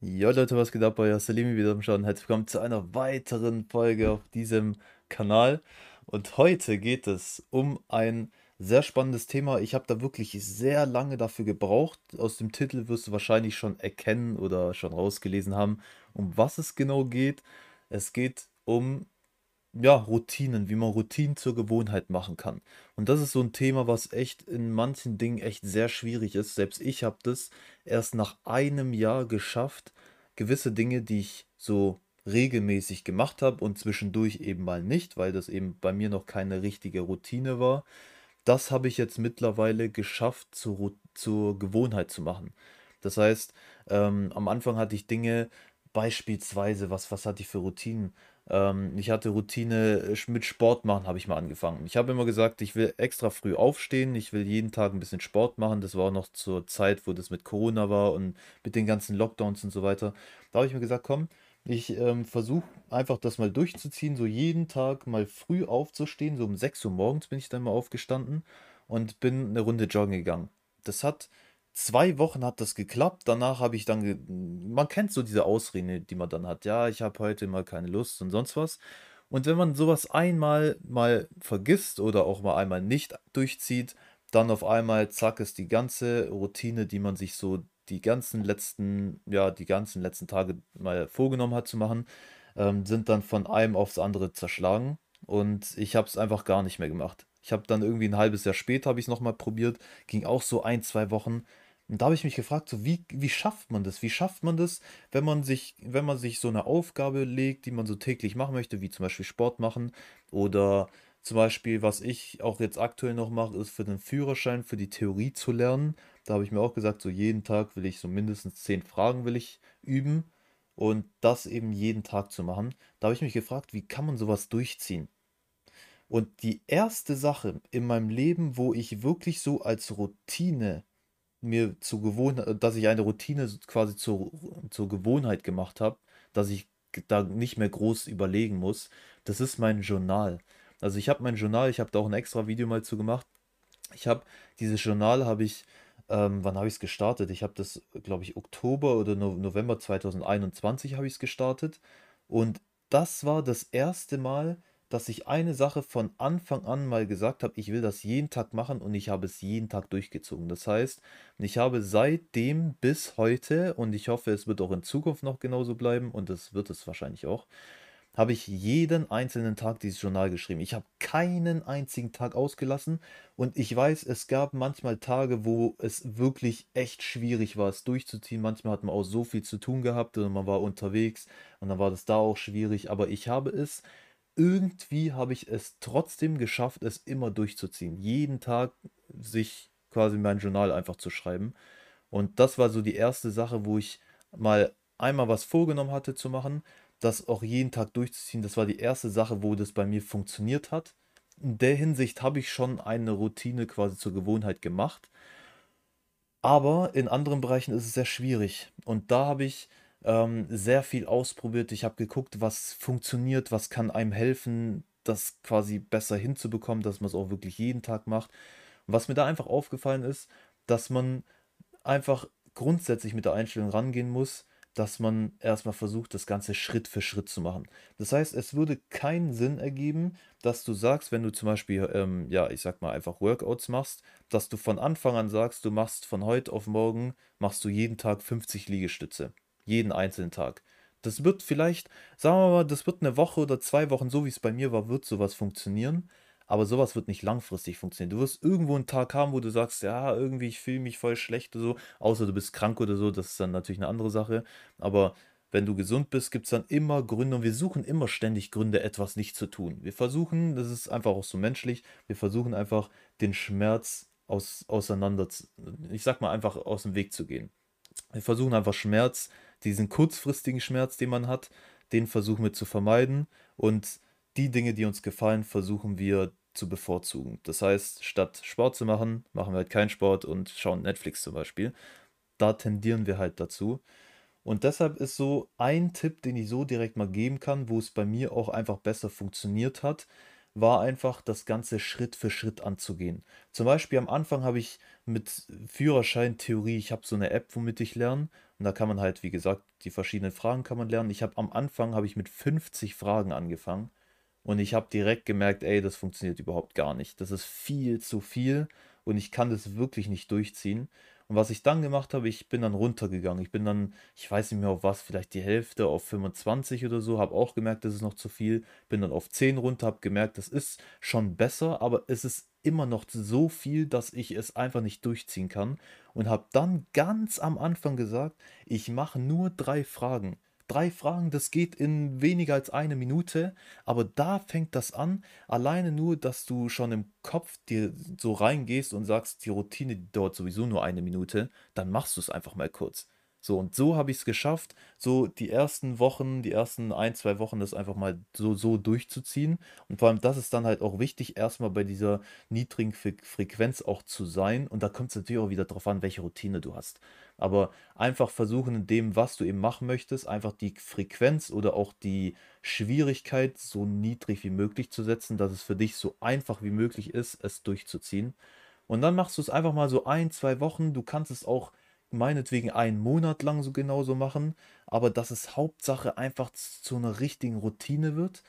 Ja, Leute, was geht ab? Euer Salimi wieder am Schauen. Herzlich willkommen zu einer weiteren Folge auf diesem Kanal. Und heute geht es um ein sehr spannendes Thema. Ich habe da wirklich sehr lange dafür gebraucht. Aus dem Titel wirst du wahrscheinlich schon erkennen oder schon rausgelesen haben, um was es genau geht. Es geht um ja, Routinen, wie man Routinen zur Gewohnheit machen kann. Und das ist so ein Thema, was echt in manchen Dingen echt sehr schwierig ist. Selbst ich habe das erst nach einem Jahr geschafft, gewisse Dinge, die ich so regelmäßig gemacht habe und zwischendurch eben mal nicht, weil das eben bei mir noch keine richtige Routine war. Das habe ich jetzt mittlerweile geschafft, zur, zur Gewohnheit zu machen. Das heißt, ähm, am Anfang hatte ich Dinge, beispielsweise, was, was hatte ich für Routinen? Ähm, ich hatte Routine äh, mit Sport machen, habe ich mal angefangen. Ich habe immer gesagt, ich will extra früh aufstehen, ich will jeden Tag ein bisschen Sport machen. Das war auch noch zur Zeit, wo das mit Corona war und mit den ganzen Lockdowns und so weiter. Da habe ich mir gesagt, komm, ich ähm, versuche einfach das mal durchzuziehen, so jeden Tag mal früh aufzustehen. So um 6 Uhr morgens bin ich dann mal aufgestanden und bin eine Runde joggen gegangen. Das hat zwei Wochen hat das geklappt. Danach habe ich dann, man kennt so diese Ausreden, die man dann hat. Ja, ich habe heute mal keine Lust und sonst was. Und wenn man sowas einmal mal vergisst oder auch mal einmal nicht durchzieht, dann auf einmal, zack, ist die ganze Routine, die man sich so die ganzen letzten, ja, die ganzen letzten Tage mal vorgenommen hat zu machen, ähm, sind dann von einem aufs andere zerschlagen. Und ich habe es einfach gar nicht mehr gemacht. Ich habe dann irgendwie ein halbes Jahr später habe ich es nochmal probiert, ging auch so ein, zwei Wochen. Und da habe ich mich gefragt, so wie, wie schafft man das? Wie schafft man das, wenn man sich, wenn man sich so eine Aufgabe legt, die man so täglich machen möchte, wie zum Beispiel Sport machen oder zum Beispiel, was ich auch jetzt aktuell noch mache, ist für den Führerschein, für die Theorie zu lernen. Da habe ich mir auch gesagt, so jeden Tag will ich so mindestens zehn Fragen will ich üben und das eben jeden Tag zu machen. Da habe ich mich gefragt, wie kann man sowas durchziehen? Und die erste Sache in meinem Leben, wo ich wirklich so als Routine mir zur Gewohnheit, dass ich eine Routine quasi zur, zur Gewohnheit gemacht habe, dass ich da nicht mehr groß überlegen muss, das ist mein Journal. Also ich habe mein Journal, ich habe da auch ein extra Video mal zu gemacht. Ich habe dieses Journal habe ich, ähm, wann habe ich es gestartet? Ich habe das, glaube ich, Oktober oder no November 2021 habe ich es gestartet. Und das war das erste Mal, dass ich eine Sache von Anfang an mal gesagt habe, ich will das jeden Tag machen und ich habe es jeden Tag durchgezogen. Das heißt, ich habe seitdem bis heute, und ich hoffe, es wird auch in Zukunft noch genauso bleiben, und das wird es wahrscheinlich auch, habe ich jeden einzelnen Tag dieses Journal geschrieben. Ich habe keinen einzigen Tag ausgelassen und ich weiß, es gab manchmal Tage, wo es wirklich echt schwierig war, es durchzuziehen. Manchmal hat man auch so viel zu tun gehabt und man war unterwegs und dann war das da auch schwierig. Aber ich habe es, irgendwie habe ich es trotzdem geschafft, es immer durchzuziehen. Jeden Tag sich quasi mein Journal einfach zu schreiben. Und das war so die erste Sache, wo ich mal einmal was vorgenommen hatte zu machen das auch jeden Tag durchzuziehen, das war die erste Sache, wo das bei mir funktioniert hat. In der Hinsicht habe ich schon eine Routine quasi zur Gewohnheit gemacht. Aber in anderen Bereichen ist es sehr schwierig. Und da habe ich ähm, sehr viel ausprobiert. Ich habe geguckt, was funktioniert, was kann einem helfen, das quasi besser hinzubekommen, dass man es auch wirklich jeden Tag macht. Was mir da einfach aufgefallen ist, dass man einfach grundsätzlich mit der Einstellung rangehen muss, dass man erstmal versucht, das Ganze Schritt für Schritt zu machen. Das heißt, es würde keinen Sinn ergeben, dass du sagst, wenn du zum Beispiel, ähm, ja, ich sag mal einfach Workouts machst, dass du von Anfang an sagst, du machst von heute auf morgen, machst du jeden Tag 50 Liegestütze. Jeden einzelnen Tag. Das wird vielleicht, sagen wir mal, das wird eine Woche oder zwei Wochen, so wie es bei mir war, wird sowas funktionieren. Aber sowas wird nicht langfristig funktionieren. Du wirst irgendwo einen Tag haben, wo du sagst, ja, irgendwie, ich fühle mich voll schlecht oder so. Außer du bist krank oder so, das ist dann natürlich eine andere Sache. Aber wenn du gesund bist, gibt es dann immer Gründe und wir suchen immer ständig Gründe, etwas nicht zu tun. Wir versuchen, das ist einfach auch so menschlich, wir versuchen einfach den Schmerz aus, auseinander, ich sag mal einfach aus dem Weg zu gehen. Wir versuchen einfach Schmerz, diesen kurzfristigen Schmerz, den man hat, den versuchen wir zu vermeiden und die Dinge, die uns gefallen, versuchen wir zu bevorzugen. Das heißt, statt Sport zu machen, machen wir halt keinen Sport und schauen Netflix zum Beispiel. Da tendieren wir halt dazu. Und deshalb ist so ein Tipp, den ich so direkt mal geben kann, wo es bei mir auch einfach besser funktioniert hat, war einfach das Ganze Schritt für Schritt anzugehen. Zum Beispiel am Anfang habe ich mit Führerschein Theorie, ich habe so eine App, womit ich lerne. Und da kann man halt, wie gesagt, die verschiedenen Fragen kann man lernen. Ich habe am Anfang habe ich mit 50 Fragen angefangen und ich habe direkt gemerkt, ey, das funktioniert überhaupt gar nicht. Das ist viel zu viel und ich kann das wirklich nicht durchziehen. Und was ich dann gemacht habe, ich bin dann runtergegangen. Ich bin dann, ich weiß nicht mehr auf was, vielleicht die Hälfte auf 25 oder so, habe auch gemerkt, das ist noch zu viel. Bin dann auf 10 runter, habe gemerkt, das ist schon besser, aber es ist immer noch so viel, dass ich es einfach nicht durchziehen kann. Und habe dann ganz am Anfang gesagt, ich mache nur drei Fragen drei Fragen, das geht in weniger als eine Minute, aber da fängt das an, alleine nur, dass du schon im Kopf dir so reingehst und sagst, die Routine dauert sowieso nur eine Minute, dann machst du es einfach mal kurz. So, und so habe ich es geschafft, so die ersten Wochen, die ersten ein, zwei Wochen das einfach mal so, so durchzuziehen. Und vor allem, das ist dann halt auch wichtig, erstmal bei dieser niedrigen Frequenz auch zu sein. Und da kommt es natürlich auch wieder darauf an, welche Routine du hast. Aber einfach versuchen, in dem, was du eben machen möchtest, einfach die Frequenz oder auch die Schwierigkeit so niedrig wie möglich zu setzen, dass es für dich so einfach wie möglich ist, es durchzuziehen. Und dann machst du es einfach mal so ein, zwei Wochen. Du kannst es auch meinetwegen einen Monat lang so genauso machen, aber dass es Hauptsache einfach zu einer richtigen Routine wird.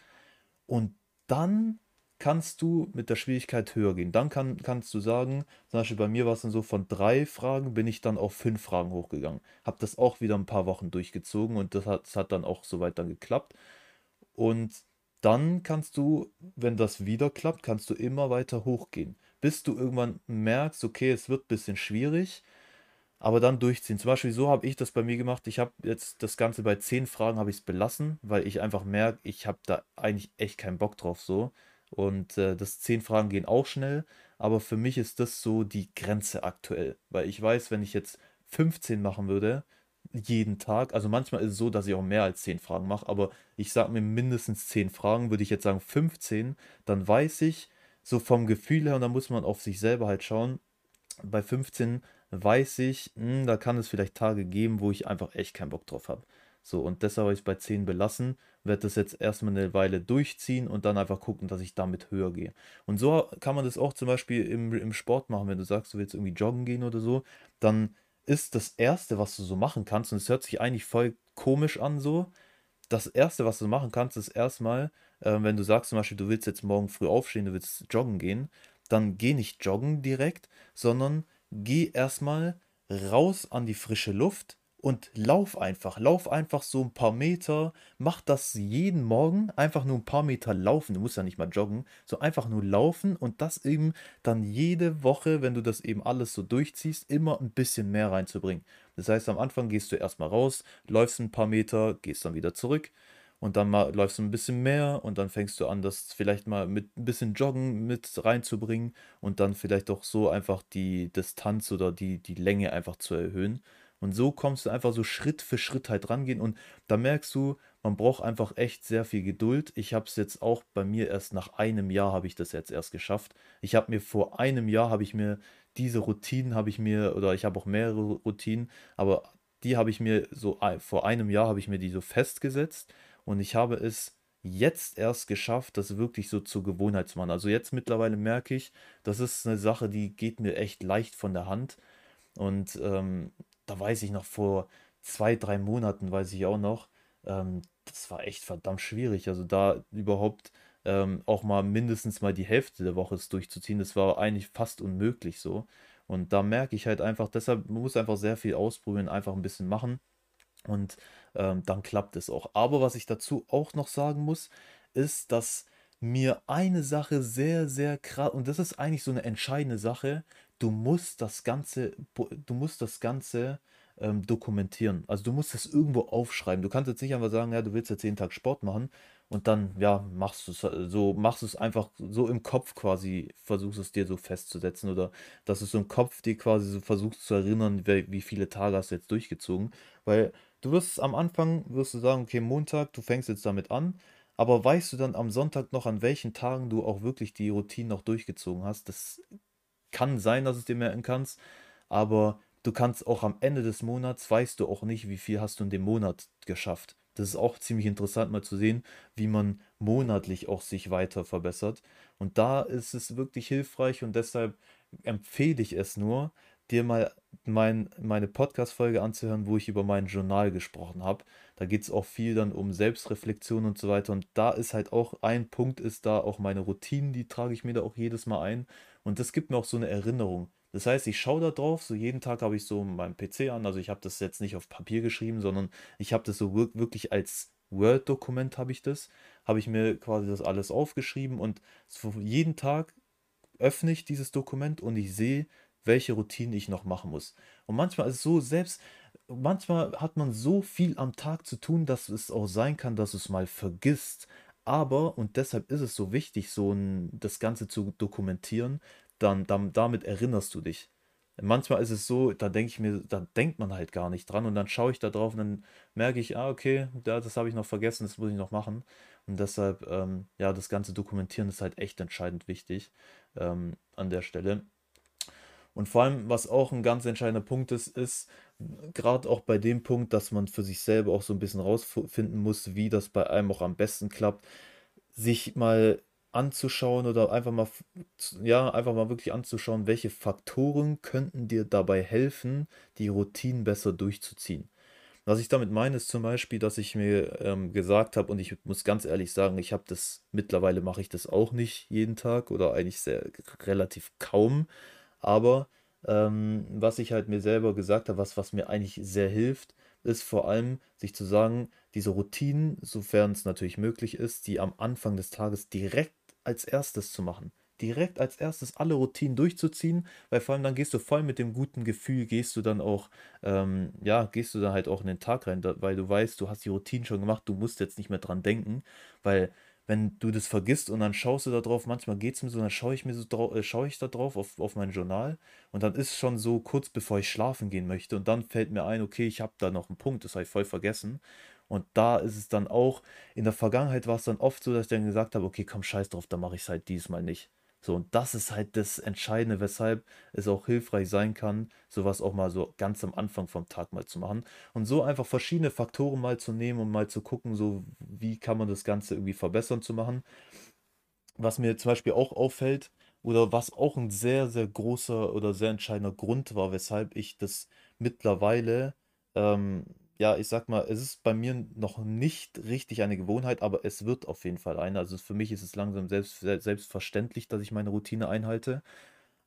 Und dann kannst du mit der Schwierigkeit höher gehen. Dann kann, kannst du sagen, zum Beispiel bei mir war es dann so, von drei Fragen bin ich dann auf fünf Fragen hochgegangen. Habe das auch wieder ein paar Wochen durchgezogen und das hat, das hat dann auch soweit dann geklappt. Und dann kannst du, wenn das wieder klappt, kannst du immer weiter hochgehen, bis du irgendwann merkst, okay, es wird ein bisschen schwierig, aber dann durchziehen. Zum Beispiel so habe ich das bei mir gemacht. Ich habe jetzt das Ganze bei zehn Fragen habe ich es belassen, weil ich einfach merke, ich habe da eigentlich echt keinen Bock drauf so. Und äh, das 10 Fragen gehen auch schnell, aber für mich ist das so die Grenze aktuell. Weil ich weiß, wenn ich jetzt 15 machen würde, jeden Tag, also manchmal ist es so, dass ich auch mehr als 10 Fragen mache, aber ich sage mir mindestens 10 Fragen, würde ich jetzt sagen 15, dann weiß ich, so vom Gefühl her, und da muss man auf sich selber halt schauen, bei 15 weiß ich, mh, hm, da kann es vielleicht Tage geben, wo ich einfach echt keinen Bock drauf habe. So, und deshalb habe ich es bei 10 belassen, werde das jetzt erstmal eine Weile durchziehen und dann einfach gucken, dass ich damit höher gehe. Und so kann man das auch zum Beispiel im, im Sport machen, wenn du sagst, du willst irgendwie joggen gehen oder so, dann ist das Erste, was du so machen kannst, und es hört sich eigentlich voll komisch an so, das Erste, was du machen kannst, ist erstmal, äh, wenn du sagst zum Beispiel, du willst jetzt morgen früh aufstehen, du willst joggen gehen, dann geh nicht joggen direkt, sondern geh erstmal raus an die frische Luft und lauf einfach, lauf einfach so ein paar Meter, mach das jeden Morgen, einfach nur ein paar Meter laufen, du musst ja nicht mal joggen, so einfach nur laufen und das eben dann jede Woche, wenn du das eben alles so durchziehst, immer ein bisschen mehr reinzubringen. Das heißt, am Anfang gehst du erstmal raus, läufst ein paar Meter, gehst dann wieder zurück und dann mal läufst du ein bisschen mehr und dann fängst du an, das vielleicht mal mit ein bisschen Joggen mit reinzubringen und dann vielleicht auch so einfach die Distanz oder die, die Länge einfach zu erhöhen. Und so kommst du einfach so Schritt für Schritt halt rangehen und da merkst du, man braucht einfach echt sehr viel Geduld. Ich habe es jetzt auch bei mir erst nach einem Jahr habe ich das jetzt erst geschafft. Ich habe mir vor einem Jahr habe ich mir diese Routinen habe ich mir oder ich habe auch mehrere Routinen, aber die habe ich mir so vor einem Jahr habe ich mir die so festgesetzt und ich habe es jetzt erst geschafft, das wirklich so zur Gewohnheit zu machen. Also jetzt mittlerweile merke ich, das ist eine Sache, die geht mir echt leicht von der Hand. Und ähm, da weiß ich noch vor zwei, drei Monaten, weiß ich auch noch, ähm, das war echt verdammt schwierig. Also da überhaupt ähm, auch mal mindestens mal die Hälfte der Woche durchzuziehen, das war eigentlich fast unmöglich so. Und da merke ich halt einfach, deshalb man muss einfach sehr viel ausprobieren, einfach ein bisschen machen und ähm, dann klappt es auch. Aber was ich dazu auch noch sagen muss, ist, dass mir eine Sache sehr, sehr krass, und das ist eigentlich so eine entscheidende Sache, du musst das Ganze, du musst das Ganze ähm, dokumentieren. Also du musst das irgendwo aufschreiben. Du kannst jetzt nicht einfach sagen, ja, du willst jetzt jeden Tag Sport machen und dann, ja, machst du es äh, so, machst es einfach so im Kopf quasi, versuchst es dir so festzusetzen oder dass es so im Kopf dir quasi so versuchst zu erinnern, wie viele Tage hast du jetzt durchgezogen. Weil du wirst am Anfang, wirst du sagen, okay, Montag, du fängst jetzt damit an, aber weißt du dann am Sonntag noch, an welchen Tagen du auch wirklich die Routine noch durchgezogen hast? Das kann sein, dass du es dir merken kannst, aber du kannst auch am Ende des Monats, weißt du auch nicht, wie viel hast du in dem Monat geschafft. Das ist auch ziemlich interessant mal zu sehen, wie man monatlich auch sich weiter verbessert. Und da ist es wirklich hilfreich und deshalb empfehle ich es nur, dir mal mein, meine Podcast-Folge anzuhören, wo ich über mein Journal gesprochen habe. Da geht es auch viel dann um Selbstreflexion und so weiter. Und da ist halt auch ein Punkt, ist da auch meine Routinen, die trage ich mir da auch jedes Mal ein. Und das gibt mir auch so eine Erinnerung. Das heißt, ich schaue da drauf, so jeden Tag habe ich so meinen PC an. Also ich habe das jetzt nicht auf Papier geschrieben, sondern ich habe das so wirklich als Word-Dokument habe ich das. Habe ich mir quasi das alles aufgeschrieben und jeden Tag öffne ich dieses Dokument und ich sehe, welche Routinen ich noch machen muss. Und manchmal ist es so, selbst manchmal hat man so viel am Tag zu tun, dass es auch sein kann, dass es mal vergisst. Aber, und deshalb ist es so wichtig, so ein, das Ganze zu dokumentieren, dann, dann damit erinnerst du dich. Manchmal ist es so, da denke ich mir, da denkt man halt gar nicht dran und dann schaue ich da drauf und dann merke ich, ah, okay, ja, das habe ich noch vergessen, das muss ich noch machen. Und deshalb, ähm, ja, das ganze Dokumentieren ist halt echt entscheidend wichtig ähm, an der Stelle. Und vor allem, was auch ein ganz entscheidender Punkt ist, ist gerade auch bei dem Punkt, dass man für sich selber auch so ein bisschen rausfinden muss, wie das bei einem auch am besten klappt, sich mal anzuschauen oder einfach mal, ja, einfach mal wirklich anzuschauen, welche Faktoren könnten dir dabei helfen, die Routinen besser durchzuziehen. Was ich damit meine, ist zum Beispiel, dass ich mir ähm, gesagt habe, und ich muss ganz ehrlich sagen, ich habe das, mittlerweile mache ich das auch nicht jeden Tag oder eigentlich sehr relativ kaum, aber ähm, was ich halt mir selber gesagt habe, was, was mir eigentlich sehr hilft, ist vor allem, sich zu sagen, diese Routinen, sofern es natürlich möglich ist, die am Anfang des Tages direkt als erstes zu machen. Direkt als erstes alle Routinen durchzuziehen, weil vor allem dann gehst du voll mit dem guten Gefühl, gehst du dann auch, ähm, ja, gehst du dann halt auch in den Tag rein, weil du weißt, du hast die Routinen schon gemacht, du musst jetzt nicht mehr dran denken, weil wenn du das vergisst und dann schaust du da drauf, manchmal geht es mir so, dann schaue ich mir so drauf, äh, schaue ich da drauf auf, auf mein Journal und dann ist schon so kurz bevor ich schlafen gehen möchte und dann fällt mir ein, okay, ich habe da noch einen Punkt, das habe ich voll vergessen. Und da ist es dann auch, in der Vergangenheit war es dann oft so, dass ich dann gesagt habe, okay, komm, scheiß drauf, dann mache ich es halt diesmal nicht. So, und das ist halt das Entscheidende, weshalb es auch hilfreich sein kann, sowas auch mal so ganz am Anfang vom Tag mal zu machen. Und so einfach verschiedene Faktoren mal zu nehmen und mal zu gucken, so wie kann man das Ganze irgendwie verbessern zu machen. Was mir zum Beispiel auch auffällt, oder was auch ein sehr, sehr großer oder sehr entscheidender Grund war, weshalb ich das mittlerweile ähm, ja, ich sag mal, es ist bei mir noch nicht richtig eine Gewohnheit, aber es wird auf jeden Fall eine. Also für mich ist es langsam selbst, selbstverständlich, dass ich meine Routine einhalte.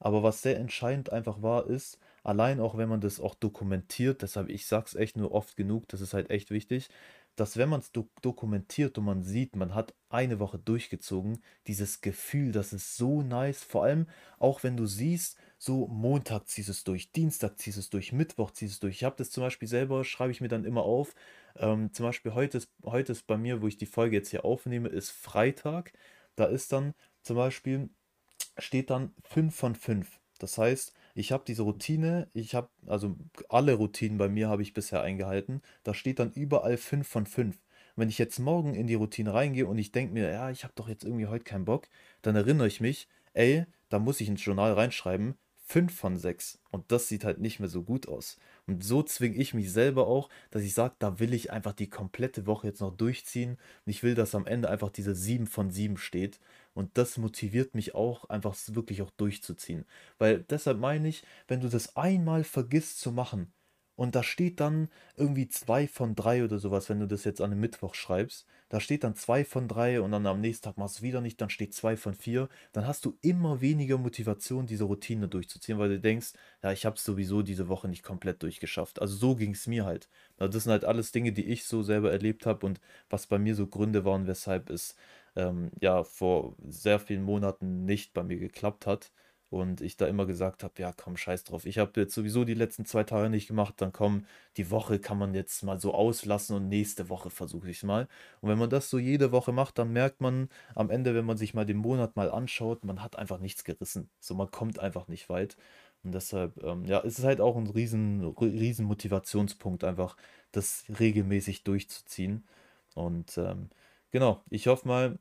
Aber was sehr entscheidend einfach war, ist, allein auch wenn man das auch dokumentiert, deshalb ich sag's echt nur oft genug, das ist halt echt wichtig, dass wenn man es do dokumentiert und man sieht, man hat eine Woche durchgezogen, dieses Gefühl, das ist so nice, vor allem auch wenn du siehst, so Montag ziehst es durch, Dienstag ziehst es durch, Mittwoch ziehst es durch. Ich habe das zum Beispiel selber, schreibe ich mir dann immer auf. Ähm, zum Beispiel heute ist, heute ist bei mir, wo ich die Folge jetzt hier aufnehme, ist Freitag. Da ist dann zum Beispiel, steht dann 5 von 5. Das heißt, ich habe diese Routine, ich habe, also alle Routinen bei mir habe ich bisher eingehalten. Da steht dann überall 5 von 5. Wenn ich jetzt morgen in die Routine reingehe und ich denke mir, ja, ich habe doch jetzt irgendwie heute keinen Bock, dann erinnere ich mich, ey, da muss ich ins Journal reinschreiben, 5 von 6. Und das sieht halt nicht mehr so gut aus. Und so zwinge ich mich selber auch, dass ich sage, da will ich einfach die komplette Woche jetzt noch durchziehen. Und ich will, dass am Ende einfach diese 7 von 7 steht. Und das motiviert mich auch, einfach wirklich auch durchzuziehen. Weil deshalb meine ich, wenn du das einmal vergisst zu machen, und da steht dann irgendwie zwei von drei oder sowas, wenn du das jetzt an einem Mittwoch schreibst. Da steht dann zwei von drei und dann am nächsten Tag machst du wieder nicht, dann steht zwei von vier. Dann hast du immer weniger Motivation, diese Routine durchzuziehen, weil du denkst, ja, ich habe es sowieso diese Woche nicht komplett durchgeschafft. Also so ging es mir halt. Das sind halt alles Dinge, die ich so selber erlebt habe und was bei mir so Gründe waren, weshalb es ähm, ja vor sehr vielen Monaten nicht bei mir geklappt hat. Und ich da immer gesagt habe, ja, komm, scheiß drauf. Ich habe jetzt sowieso die letzten zwei Tage nicht gemacht. Dann komm, die Woche kann man jetzt mal so auslassen und nächste Woche versuche ich es mal. Und wenn man das so jede Woche macht, dann merkt man am Ende, wenn man sich mal den Monat mal anschaut, man hat einfach nichts gerissen. So, man kommt einfach nicht weit. Und deshalb, ähm, ja, ist halt auch ein riesen, riesen Motivationspunkt, einfach das regelmäßig durchzuziehen. Und ähm, genau, ich hoffe mal,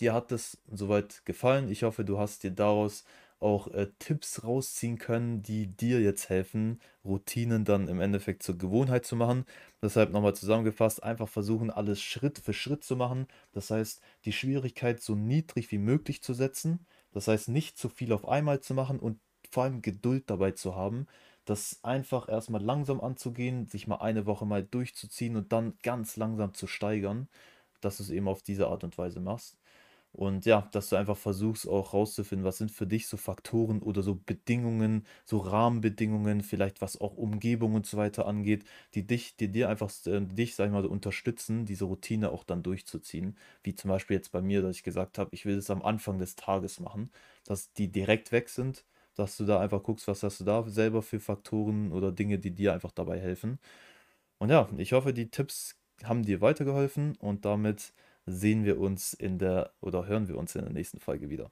dir hat es soweit gefallen. Ich hoffe, du hast dir daraus auch äh, Tipps rausziehen können, die dir jetzt helfen, Routinen dann im Endeffekt zur Gewohnheit zu machen. Deshalb nochmal zusammengefasst, einfach versuchen, alles Schritt für Schritt zu machen. Das heißt, die Schwierigkeit so niedrig wie möglich zu setzen. Das heißt, nicht zu viel auf einmal zu machen und vor allem Geduld dabei zu haben, das einfach erstmal langsam anzugehen, sich mal eine Woche mal durchzuziehen und dann ganz langsam zu steigern, dass du es eben auf diese Art und Weise machst. Und ja, dass du einfach versuchst auch rauszufinden, was sind für dich so Faktoren oder so Bedingungen, so Rahmenbedingungen, vielleicht was auch Umgebung und so weiter angeht, die dich, die dir einfach, äh, dich, sag ich mal, so unterstützen, diese Routine auch dann durchzuziehen. Wie zum Beispiel jetzt bei mir, dass ich gesagt habe, ich will es am Anfang des Tages machen, dass die direkt weg sind, dass du da einfach guckst, was hast du da selber für Faktoren oder Dinge, die dir einfach dabei helfen. Und ja, ich hoffe, die Tipps haben dir weitergeholfen und damit sehen wir uns in der oder hören wir uns in der nächsten Folge wieder.